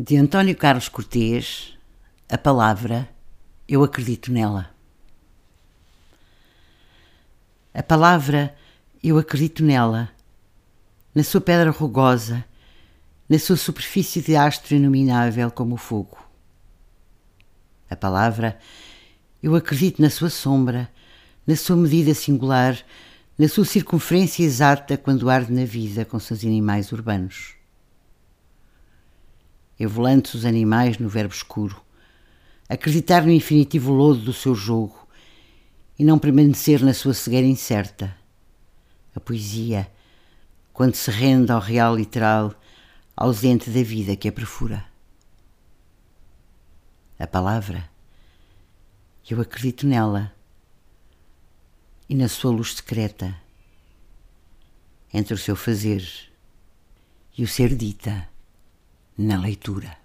De António Carlos Cortês, a palavra Eu acredito nela. A palavra Eu acredito nela, na sua pedra rugosa, na sua superfície de astro inominável como o fogo. A palavra Eu acredito na sua sombra, na sua medida singular, na sua circunferência exata quando arde na vida com seus animais urbanos evolantes os animais no verbo escuro, acreditar no infinitivo lodo do seu jogo e não permanecer na sua cegueira incerta. A poesia, quando se rende ao real literal, ausente da vida que a perfura. A palavra, eu acredito nela e na sua luz secreta, entre o seu fazer e o ser dita na leitura.